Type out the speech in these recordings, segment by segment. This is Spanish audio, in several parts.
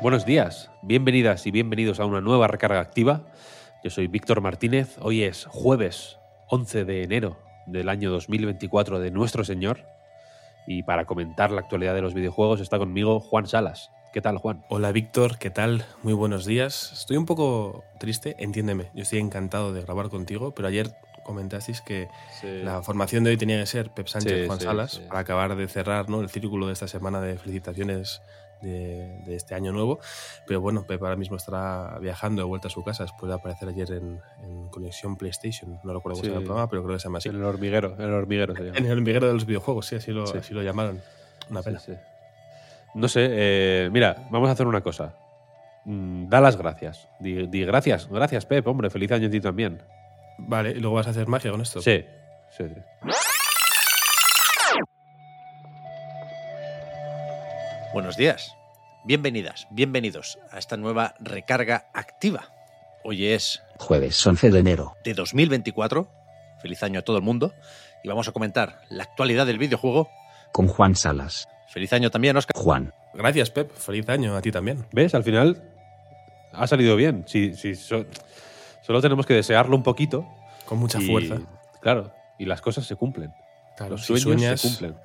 Buenos días, bienvenidas y bienvenidos a una nueva recarga activa. Yo soy Víctor Martínez. Hoy es jueves 11 de enero del año 2024 de nuestro Señor. Y para comentar la actualidad de los videojuegos está conmigo Juan Salas. ¿Qué tal, Juan? Hola, Víctor, ¿qué tal? Muy buenos días. Estoy un poco triste, entiéndeme. Yo estoy encantado de grabar contigo, pero ayer comentasteis que Sí. la formación de hoy tenía que ser Pep Sánchez, Sí, Juan sí, Salas, para acabar de cerrar ¿no? el círculo de esta semana de felicitaciones de, de este año nuevo. Pero bueno, Pep ahora mismo estará viajando de vuelta a su casa después de aparecer ayer en, en Conexión PlayStation. No recuerdo cómo se llama el Sí. programa, pero creo que se llama así. En el hormiguero, en el hormiguero se llama. En el hormiguero de los videojuegos, sí, así lo, Sí. así lo llamaron. Una pena. Sí, sí. No sé, eh, mira, vamos a hacer una cosa. Mm, Da las gracias. Di, di gracias, gracias, Pep, hombre, feliz año a ti también. Vale, y luego vas a hacer magia con esto. Sí, sí, sí. Buenos días. Bienvenidas, bienvenidos a esta nueva recarga activa. Hoy es Jueves 11 de enero. de 2024. Feliz año a todo el mundo. Y vamos a comentar la actualidad del videojuego. Con Juan Salas. Feliz año también, Oscar. Juan. Gracias, Pep. Feliz año a ti también. ¿Ves? Al final ha salido bien. Si, si so- solo tenemos que desearlo un poquito. Con mucha y- fuerza. Claro, y las cosas se cumplen. Claro, Los si sueños sueñas, se cumplen.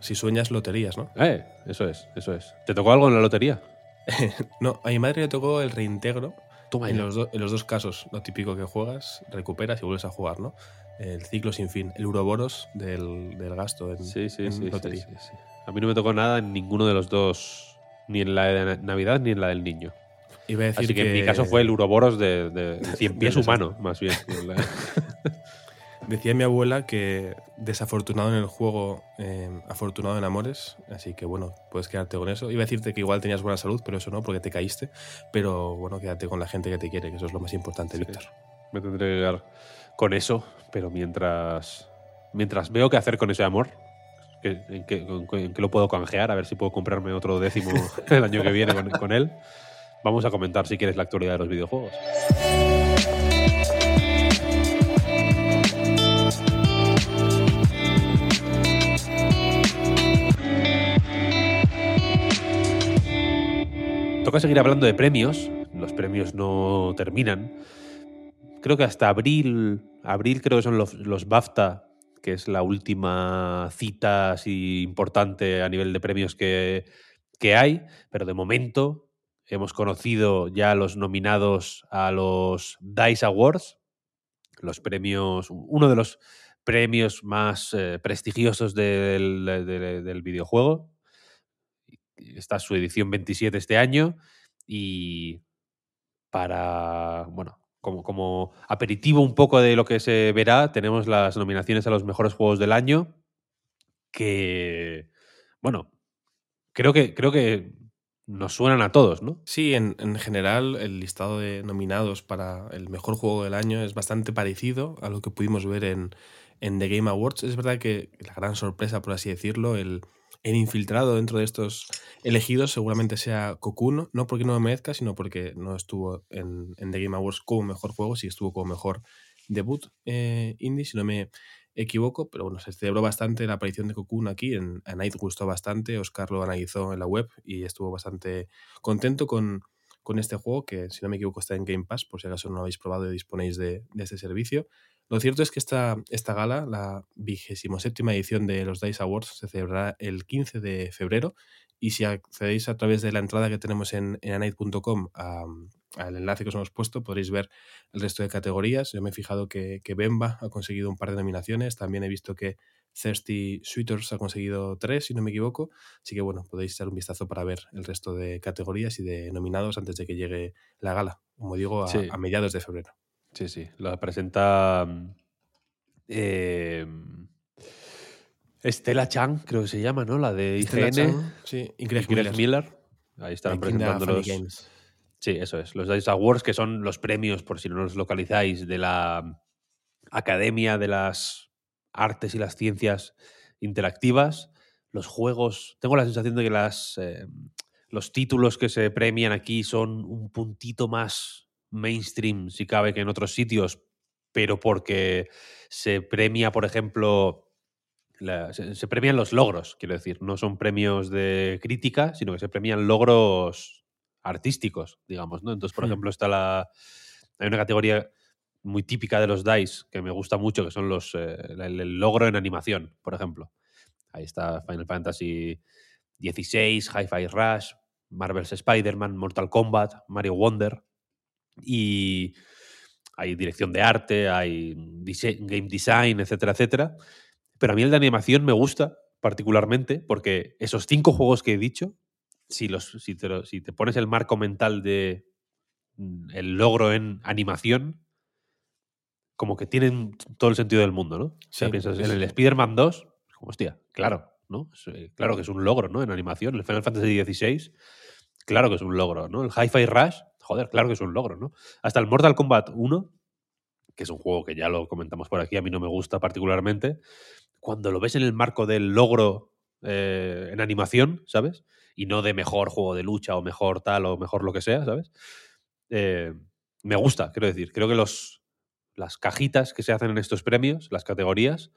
Si sueñas, loterías, ¿no? Eh, eso es, eso es. ¿Te tocó algo en la lotería? No, a mi madre le tocó el reintegro Toma en los, do- en los dos casos. Lo típico que juegas, recuperas y vuelves a jugar, ¿no? El ciclo sin fin, el Uroboros del, del gasto en, Sí, sí, en sí, lotería. A mí no me tocó nada en ninguno de los dos, ni en la de Navidad ni en la del niño. Iba a decir Así que, en mi caso fue el Uroboros de, de, de cien pies Del humano, más bien. Decía mi abuela que desafortunado en el juego, eh, afortunado en amores. Así que bueno, puedes quedarte con eso. Iba a decirte que igual tenías buena salud, pero eso no, porque te caíste. Pero bueno, quédate con la gente que te quiere, que eso es lo más importante, Sí. Víctor. me tendré que quedar con eso, pero mientras, mientras veo qué hacer con ese amor, que- en, qué lo puedo canjear, a ver si puedo comprarme otro décimo el año que viene con, con él, vamos a comentar si quieres la actualidad de los videojuegos. Toca seguir hablando de premios. Los premios no terminan. Creo que hasta abril, abril creo que son los, los BAFTA, que es la última cita así importante a nivel de premios que, que hay. Pero de momento hemos conocido ya los nominados a los DICE Awards, los premios, uno de los premios más eh, prestigiosos del, del- del videojuego. Esta es su edición 27 este año y para, bueno, como, como aperitivo un poco de lo que se verá, tenemos las nominaciones a los mejores juegos del año que, bueno, creo que, creo que nos suenan a todos, ¿no? Sí, en, en general el listado de nominados para el mejor juego del año es bastante parecido a lo que pudimos ver en, en The Game Awards. Es verdad que la gran sorpresa, por así decirlo, el, el infiltrado dentro de estos elegidos seguramente sea Cocoon, no porque no lo merezca, sino porque no estuvo en, en The Game Awards como mejor juego, sí estuvo como mejor debut eh, indie, si no me equivoco, pero bueno, se celebró bastante la aparición de Cocoon aquí, en, a Night gustó bastante, Oscar lo analizó en la web y estuvo bastante contento con, con este juego, que si no me equivoco está en Game Pass, por si acaso no lo habéis probado y disponéis de, de este servicio. Lo cierto es que esta, esta gala, la vigésimo séptima edición de los DICE Awards, se celebrará el 15 de febrero y si accedéis a través de la entrada que tenemos en, en anite.com al enlace que os hemos puesto, podréis ver el resto de categorías. Yo me he fijado que, que Bemba ha conseguido un par de nominaciones, también he visto que Thirsty Sweeters ha conseguido tres, si no me equivoco. Así que bueno, podéis echar un vistazo para ver el resto de categorías y de nominados antes de que llegue la gala, como digo, a, Sí. a mediados de febrero. Sí, sí. La presenta mm, eh, Estela Chang, creo que se llama, ¿no? La de IGN. Chan, sí, y Greg, y Greg Miller. Miller. Ahí the presentando los. Games. Sí, eso es. Los Dice Awards, que son los premios, por si no los localizáis, de la Academia de las Artes y las Ciencias Interactivas. Los juegos. Tengo la sensación de que las, eh, los títulos que se premian aquí son un puntito más mainstream, si cabe, que en otros sitios, pero porque se premia, por ejemplo, la- se, se premian los logros, quiero decir. No son premios de crítica, sino que se premian logros artísticos, digamos, ¿no? Entonces, por Hmm. ejemplo, está la. Hay una categoría muy típica de los DICE que me gusta mucho, que son los eh, el, el logro en animación, por ejemplo. Ahí está Final Fantasy XVI, Hi-Fi Rush, Marvel's Spider-Man, Mortal Kombat, Mario Wonder. Y hay dirección de arte, hay game design, etcétera, etcétera. Pero a mí el de animación me gusta particularmente porque esos cinco juegos que he dicho, si, los, si, te, lo- si te pones el marco mental de mm, el logro en animación, como que tienen todo el sentido del mundo, ¿no? O sea, Sí, piensas en el. Spider-Man 2, como hostia, claro, ¿no? Eh, Claro que es un logro, ¿no? En animación. El Final Fantasy XVI, claro que es un logro, ¿no? El Hi-Fi Rush, joder, claro que es un logro, ¿no? Hasta el Mortal Kombat 1, que es un juego que ya lo comentamos por aquí, a mí no me gusta particularmente, cuando lo ves en el marco del logro eh, en animación, ¿sabes? Y no de mejor juego de lucha o mejor tal o mejor lo que sea, ¿sabes? Eh, me gusta, quiero decir. Creo que los, las cajitas que se hacen en estos premios, las categorías,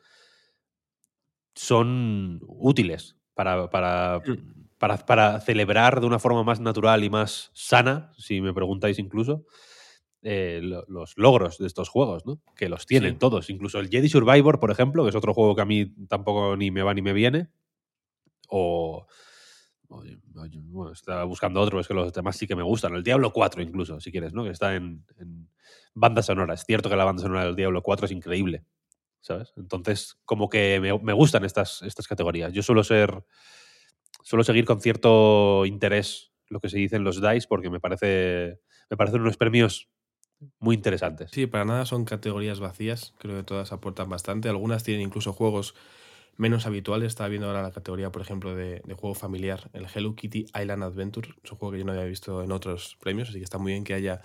son útiles para, para, Mm. Para, para celebrar de una forma más natural y más sana, si me preguntáis incluso, eh, lo- los logros de estos juegos, ¿no? Que los tienen Sí. todos. Incluso el Jedi Survivor, por ejemplo, que es otro juego que a mí tampoco ni me va ni me viene. O- Bueno, estaba buscando otro, es que los demás sí que me gustan. El Diablo 4, incluso, si quieres, ¿no? Que está en, en banda sonora. Es cierto que la banda sonora del Diablo 4 es increíble. ¿Sabes? Entonces, como que me, me gustan estas, estas categorías. Yo suelo ser. Suelo seguir con cierto interés lo que se dice en los DICE porque me parece. Me parecen unos premios muy interesantes. Sí, para nada son categorías vacías. Creo que todas aportan bastante. Algunas tienen incluso juegos menos habituales. Estaba viendo ahora la categoría, por ejemplo, de, de juego familiar, el Hello Kitty Island Adventure. Es un juego que yo no había visto en otros premios, así que está muy bien que haya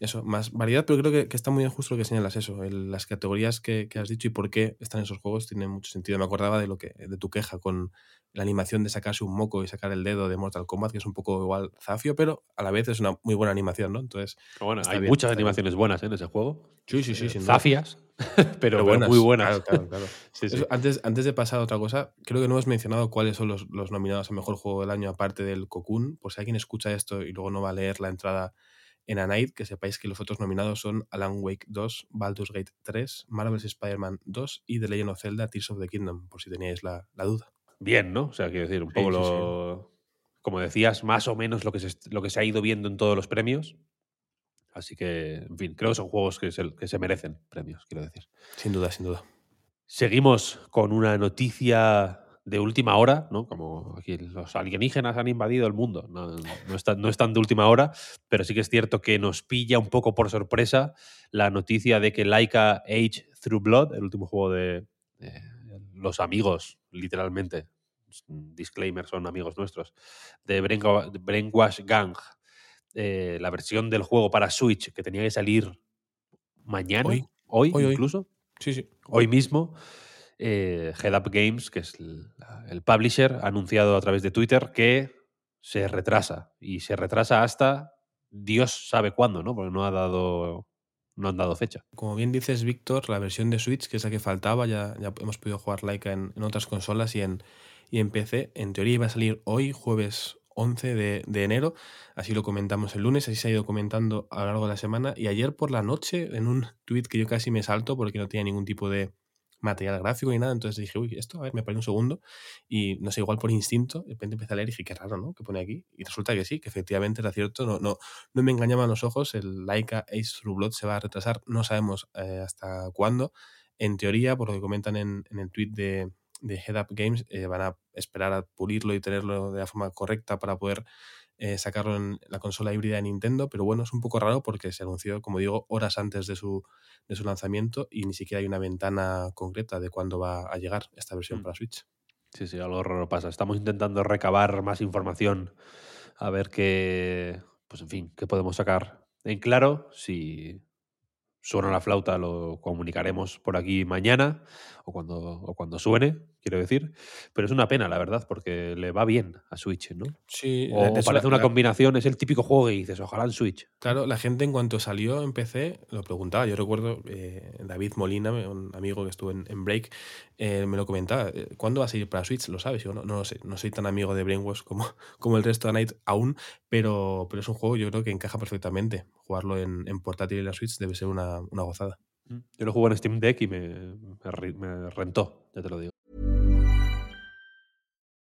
eso, más variedad, pero creo que, que está muy bien justo lo que señalas eso. el- las categorías que, que has dicho y por qué están esos juegos tienen mucho sentido. Me acordaba de lo que de tu queja con la animación de sacarse un moco y sacar el dedo de Mortal Kombat, que es un poco igual zafio, pero a la vez es una muy buena animación, ¿no? Entonces, Pero bueno, hay bien, muchas bien. animaciones buenas ¿eh? en ese juego. sí, sí, Eh, sí, sin duda. Zafias, pero, pero muy buenas. Claro, claro, claro. Sí, sí. Eso, antes, antes de pasar a otra cosa, creo que no hemos mencionado cuáles son los, los nominados a mejor juego del año, aparte del Cocoon. Por si alguien escucha esto y luego no va a leer la entrada en A Night, que sepáis que los otros nominados son Alan Wake 2, Baldur's Gate 3, Marvel's Spider-Man 2 y The Legend of Zelda Tears of the Kingdom, por si teníais la, la duda. Bien, ¿no? O sea, quiero decir, un Sí, poco sí, lo. Como decías, más o menos lo que, se, lo que se ha ido viendo en todos los premios. Así que, en fin, creo que son juegos que se, que se merecen premios, quiero decir. Sin duda, sin duda. Seguimos con una noticia de última hora, ¿no? Como aquí los alienígenas han invadido el mundo. No, no, están, no están de última hora, pero sí que es cierto que nos pilla un poco por sorpresa la noticia de que Laika Age Through Blood, el último juego de eh, los amigos, literalmente, disclaimer, son amigos nuestros, de Brainwa- de Brainwash Gang, eh, la versión del juego para Switch que tenía que salir mañana, Hoy. hoy, Hoy, hoy. incluso Sí, sí. hoy mismo, eh, Head Up Games, que es el, publisher, ha anunciado a través de Twitter que se retrasa. Y se retrasa hasta Dios sabe cuándo, ¿no? Porque no ha dado. No han dado fecha. Como bien dices, Víctor, la versión de Switch, que es la que faltaba, ya, hemos podido jugar Laika en, otras consolas y en, y en PC. En teoría iba a salir hoy, jueves 11 de, de enero. Así lo comentamos el lunes, así se ha ido comentando a lo largo de la semana. Y ayer por la noche, en un tweet que yo casi me salto porque no tenía ningún tipo de material gráfico ni nada, entonces dije, uy, esto, a ver, me paré un segundo. Y no sé, igual por instinto, de repente empecé a leer y dije, qué raro, ¿no? Que pone aquí. Y resulta que sí, que efectivamente era cierto, no, no, no me engañaban los ojos, el Laika Ace Through Blood se va a retrasar, no sabemos eh, hasta cuándo. En teoría, por lo que comentan en, en el tweet de, de Head Up Games, eh, van a esperar a pulirlo y tenerlo de la forma correcta para poder eh, sacarlo en la consola híbrida de Nintendo, pero bueno, es un poco raro porque se anunció, como digo, horas antes de su, de su lanzamiento y ni siquiera hay una ventana concreta de cuándo va a llegar esta versión Mm. para Switch. Sí, sí, algo raro pasa. Estamos intentando recabar más información a ver qué, pues en fin, qué podemos sacar en claro. Si suena la flauta lo comunicaremos por aquí mañana o cuando, o cuando suene, quiero decir. Pero es una pena, la verdad, porque le va bien a Switch, ¿no? Sí, O hecho, parece la- una la- combinación, es el típico juego que dices, ojalá en Switch. Claro, la gente en cuanto salió en PC lo preguntaba. Yo recuerdo eh, David Molina, un amigo que estuvo en, en Break, eh, me lo comentaba. eh, ¿Cuándo va a salir para Switch? ¿Lo sabes? Yo no, no lo sé. No soy tan amigo de Brainwash como, como el resto de Night aún, pero, pero es un juego yo creo que encaja perfectamente. Jugarlo en, en portátil y en la Switch debe ser una, una gozada. Yo lo jugué en Steam Deck y me, me ri- me rentó, ya te lo digo.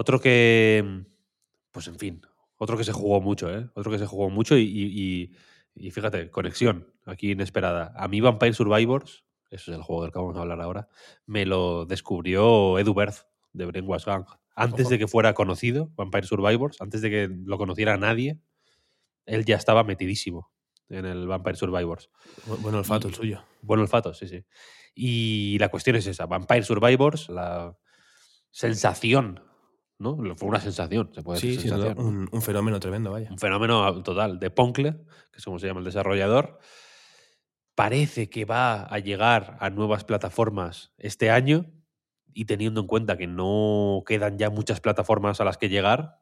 Otro que, pues en fin, otro que se jugó mucho, ¿eh? Otro que se jugó mucho y, y- fíjate, conexión aquí inesperada. A mí Vampire Survivors, eso es el juego del que vamos a hablar ahora, me lo descubrió Edu Berth de Brainwash Gang. Antes Ojo. de que fuera conocido, Vampire Survivors, antes de que lo conociera nadie, él ya estaba metidísimo en el Vampire Survivors. Bu- Buen olfato el suyo. Buen olfato, sí, sí. Y la cuestión es esa, Vampire Survivors, la sensación, ¿no? Fue una sensación, se puede Sí, decir sensación. ¿no? un, un fenómeno tremendo, vaya. Un fenómeno total de Poncle, que es como se llama el desarrollador. Parece que va a llegar a nuevas plataformas este año y teniendo en cuenta que no quedan ya muchas plataformas a las que llegar,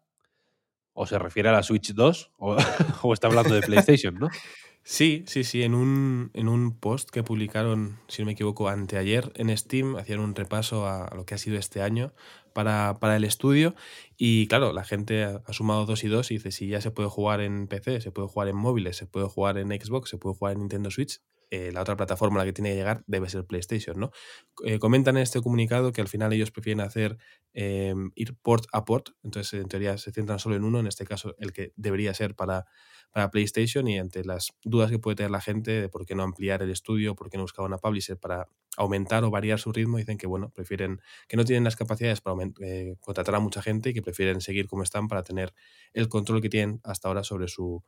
o se refiere a la Switch 2 o, o está hablando de PlayStation, ¿no? Sí, sí, sí. En un, en un post que publicaron, si no me equivoco, anteayer en Steam, hacían un repaso a lo que ha sido este año para, para el estudio. Y claro, la gente ha, sumado dos y dos y dice: si ya se puede jugar en PC, se puede jugar en móviles, se puede jugar en Xbox, se puede jugar en Nintendo Switch. Eh, la otra plataforma a la que tiene que llegar debe ser PlayStation, ¿no? Eh, comentan en este comunicado que al final ellos prefieren hacer eh, ir port a port, entonces en teoría se centran solo en uno, en este caso el que debería ser para, para PlayStation y ante las dudas que puede tener la gente de por qué no ampliar el estudio, por qué no buscar una publisher para aumentar o variar su ritmo, dicen que bueno, prefieren que no tienen las capacidades para contratar a mucha gente y que prefieren seguir como están para tener el control que tienen hasta ahora sobre su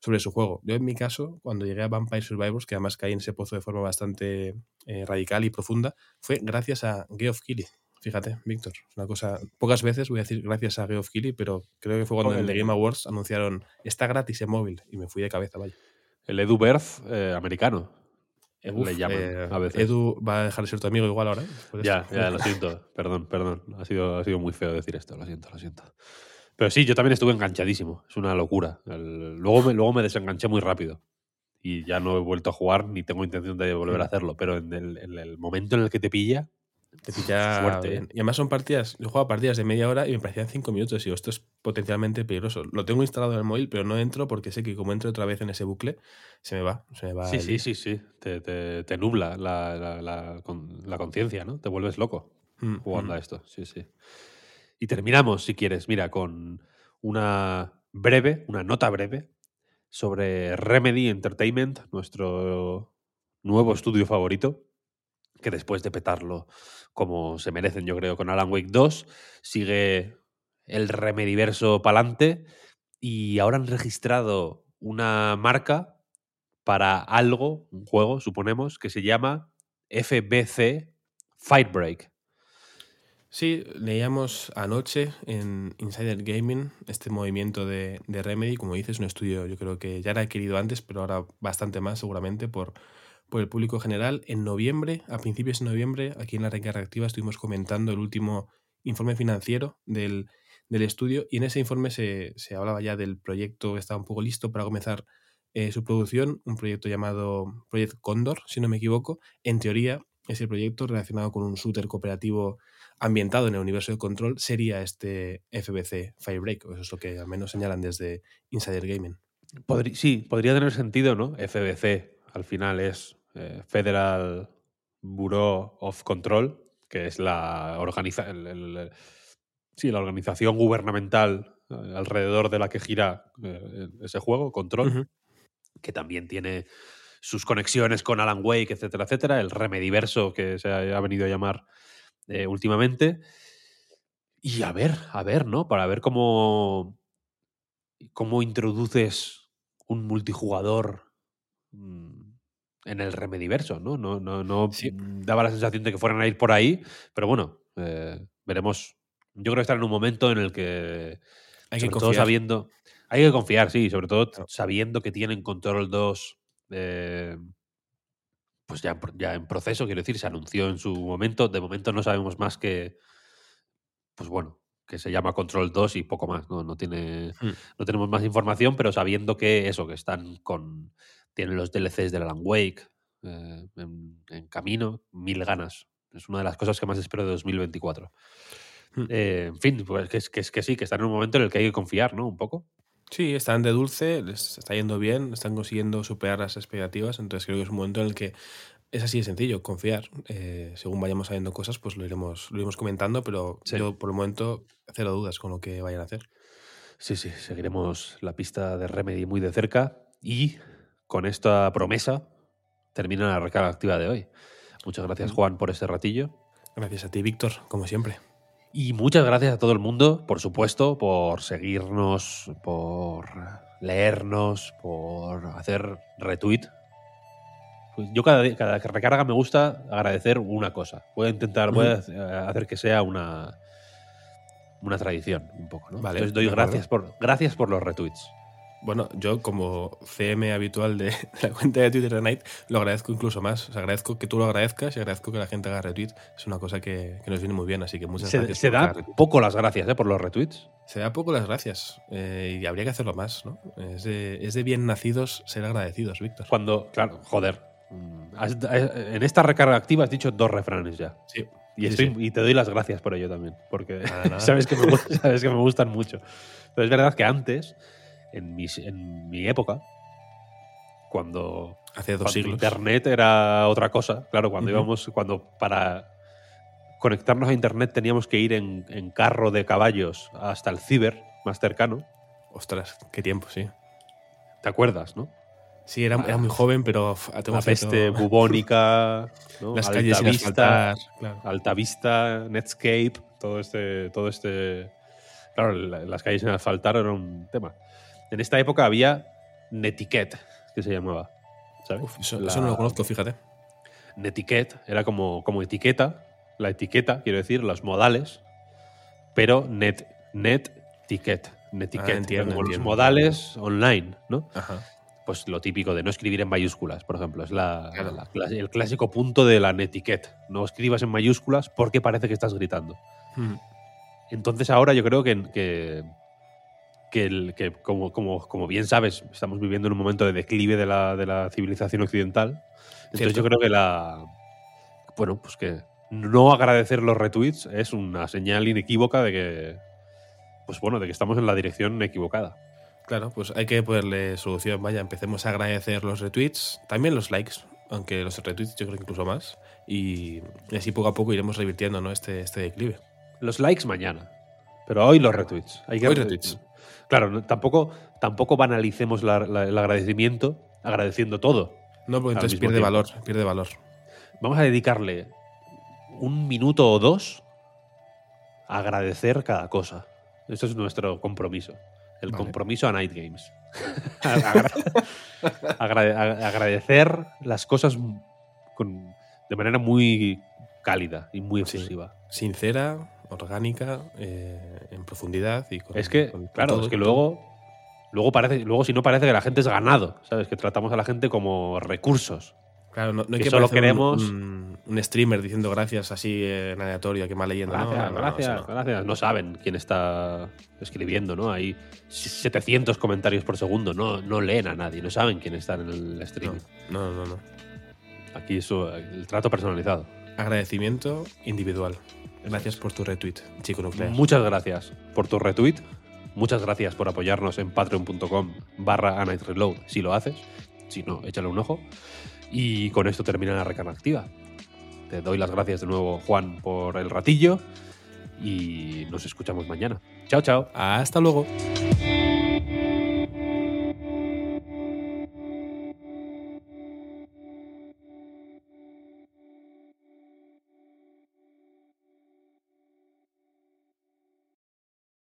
sobre su juego. Yo en mi caso, cuando llegué a Vampire Survivors, que además caí en ese pozo de forma bastante eh, radical y profunda, fue gracias a Geoff Keighley. Fíjate, Víctor, una cosa. Pocas veces voy a decir gracias a Geoff Keighley, pero creo que fue cuando en The Game Awards anunciaron está gratis en móvil y me fui de cabeza, vaya. El Edu Berth eh, americano. Uf, le llaman eh, a veces. Edu va a dejar de ser tu amigo igual ahora. ¿eh? Ya, esto. ya, lo siento. Perdón, perdón. Ha sido, ha sido muy feo decir esto, lo siento, lo siento. Pero sí, yo también estuve enganchadísimo. Es una locura. El- luego, me, luego me desenganché muy rápido. Y ya no he vuelto a jugar ni tengo intención de volver a hacerlo. Pero en el, en el momento en el que te pilla, Te pilla Fuerte, bien. ¿eh? Y además son partidas, yo jugaba partidas de media hora y me parecían cinco minutos. Y digo, esto es potencialmente peligroso. Lo tengo instalado en el móvil, pero no entro porque sé que como entro otra vez en ese bucle, se me va. Se me va sí, el sí, sí, sí. Te, te- te nubla la, la- la con- la conciencia, ¿no? Te vuelves loco Mm, jugando mm. a esto. Sí, sí. Y terminamos, si quieres, mira, con una breve, una nota breve sobre Remedy Entertainment, nuestro nuevo estudio favorito, que después de petarlo como se merecen, yo creo, con Alan Wake 2, sigue el Remediverso pa'lante y ahora han registrado una marca para algo, un juego, suponemos, que se llama FBC Firebreak. Sí, leíamos anoche en Insider Gaming este movimiento de, de Remedy, como dices, un estudio yo creo que ya era querido antes, pero ahora bastante más seguramente por, por el público general. En noviembre, a principios de noviembre, aquí en la Recarga Activa estuvimos comentando el último informe financiero del, del estudio y en ese informe se, se hablaba ya del proyecto que estaba un poco listo para comenzar eh, su producción, un proyecto llamado Project Condor, si no me equivoco. En teoría, ese proyecto relacionado con un shooter cooperativo ambientado en el universo de control sería este FBC Firebreak, eso es lo que al menos señalan desde Insider Gaming. Sí, podría tener sentido, ¿no? FBC al final es eh, Federal Bureau of Control, que es la, organiza el- el- el- sí, la organización gubernamental eh, alrededor de la que gira eh, ese juego, Control, que también tiene sus conexiones con Alan Wake, etcétera, etcétera, el Remediverso que se ha, ha venido a llamar eh, últimamente. Y a ver, a ver, ¿no? Para ver cómo, cómo introduces un multijugador mm, en el Remediverso, ¿no? No, no, no Sí. daba la sensación de que fueran a ir por ahí, pero bueno, eh, veremos. Yo creo que están en un momento en el que, Hay que sobre todo confiar. sabiendo, hay que confiar, sí, sobre todo sabiendo que tienen Control 2, eh, pues ya, ya en proceso, quiero decir, se anunció en su momento, de momento no sabemos más que, pues bueno, que se llama Control 2 y poco más, no, no tiene, Hmm. no tenemos más información, pero sabiendo que eso, que están con, tienen los DLCs del Alan Wake eh, en, en camino, mil ganas. Es una de las cosas que más espero de 2024. Hmm. Eh, en fin, pues que que que sí, que están en un momento en el que hay que confiar, ¿no? Un poco. Sí, están de dulce, les está yendo bien, están consiguiendo superar las expectativas, entonces creo que es un momento en el que es así de sencillo, confiar. Eh, según vayamos sabiendo cosas, pues lo iremos, lo iremos comentando, pero Sí. yo por el momento cero dudas con lo que vayan a hacer. Sí, sí, seguiremos la pista de Remedy muy de cerca y con esta promesa termina la recarga activa de hoy. Muchas gracias, Juan, por este ratillo. Gracias a ti, Víctor, como siempre. Y muchas gracias a todo el mundo, por supuesto, por seguirnos, por leernos, por hacer retweet. Pues yo cada, cada recarga me gusta agradecer una cosa. Voy a intentar, voy a hacer- que sea una, una tradición, un poco. ¿no? Vale, Entonces doy gracias por, gracias por los retweets. Bueno, yo como CM habitual de la cuenta de Twitter de Night, lo agradezco incluso más. O sea, agradezco que tú lo agradezcas y agradezco que la gente haga retweet. Es una cosa que, que nos viene muy bien, así que muchas Se, gracias. se da poco las gracias ¿eh? por los retweets. Se da poco las gracias eh, y habría que hacerlo más, ¿no? Es de, es de bien nacidos ser agradecidos, Víctor. Cuando, claro, joder. mm, has- eh, en esta recarga activa has dicho dos refranes ya. Sí. Y, Sí, estoy, sí. y te doy las gracias por ello también, porque Nada, nada. sabes, que me, sabes que me gustan mucho. Pero es verdad que antes, en, mis- en mi época, cuando, Hace dos cuando siglos. Internet era otra cosa, claro, cuando íbamos, cuando para conectarnos a Internet teníamos que ir en, en carro de caballos hasta el ciber más cercano, Ostras, qué tiempo, sí. ¿te acuerdas, no? Sí, era, era muy joven, pero tengo La peste bubónica, ¿no? Las calles Altavista, asfaltar. Claro. Altavista, Netscape, todo este, todo este. Claro, la- las calles sin asfaltar era un tema. En esta época había Netiquette, que se llamaba. ¿sabes? Uf, eso, La- eso no lo conozco, fíjate. Netiquette era como, como etiqueta, la etiqueta, quiero decir, los modales, pero net, net ticket, netiquette, Ah, entiendo, como los modales online, ¿no? Ajá. Pues lo típico de no escribir en mayúsculas, por ejemplo, es la, Claro. la clas- el clásico punto de la netiquette. No escribas en mayúsculas porque parece que estás gritando. Mm. Entonces ahora yo creo que, que, que, el- que como, como, como bien sabes, estamos viviendo en un momento de declive de la, de la civilización occidental. Entonces Cierto. yo creo que la... Bueno, pues que no agradecer los retweets es una señal inequívoca de que... Pues bueno, de que estamos en la dirección equivocada. Claro, pues hay que ponerle solución. Vaya, empecemos a agradecer los retweets, también los likes, aunque los retweets yo creo que incluso más. Y, y así poco a poco iremos revirtiendo ¿no? este, este declive. Los likes mañana. Pero hoy los retweets. Hay que Hoy retweets. Claro, tampoco, tampoco banalicemos la- la- el agradecimiento agradeciendo todo. No, porque entonces pierde tiempo. valor, pierde valor. Vamos a dedicarle un minuto o dos a agradecer cada cosa. Eso es nuestro compromiso. El Vale. compromiso a Night Games. Agra- agrade- a- agradecer las cosas con- de manera muy cálida y muy Sí. efusiva. Sincera, orgánica, eh, en profundidad y con, Es que, con- claro, todo, es que todo. luego, luego parece, luego si no parece que la gente es ganado, ¿sabes? Que tratamos a la gente como recursos. Claro, no, no hay que que, solo un- queremos- un, un streamer diciendo gracias así en aleatorio, que mal leyendo. Gracias, no, no, no, gracias, eso gracias. No saben quién está escribiendo, ¿no? Hay 700 comentarios por segundo, no, no leen a nadie, no saben quién está en el streaming. No, no, no, no. Aquí es uh, el trato personalizado. Agradecimiento individual. Gracias por tu retweet, chico nuclear. Muchas gracias por tu retweet. Muchas gracias por apoyarnos en patreon.com barra Reload si lo haces. Si no, échale un ojo. Y con esto termina la recarga activa. Te doy las gracias de nuevo, Juan, por el ratillo y nos escuchamos mañana. Chao, chao. Hasta luego.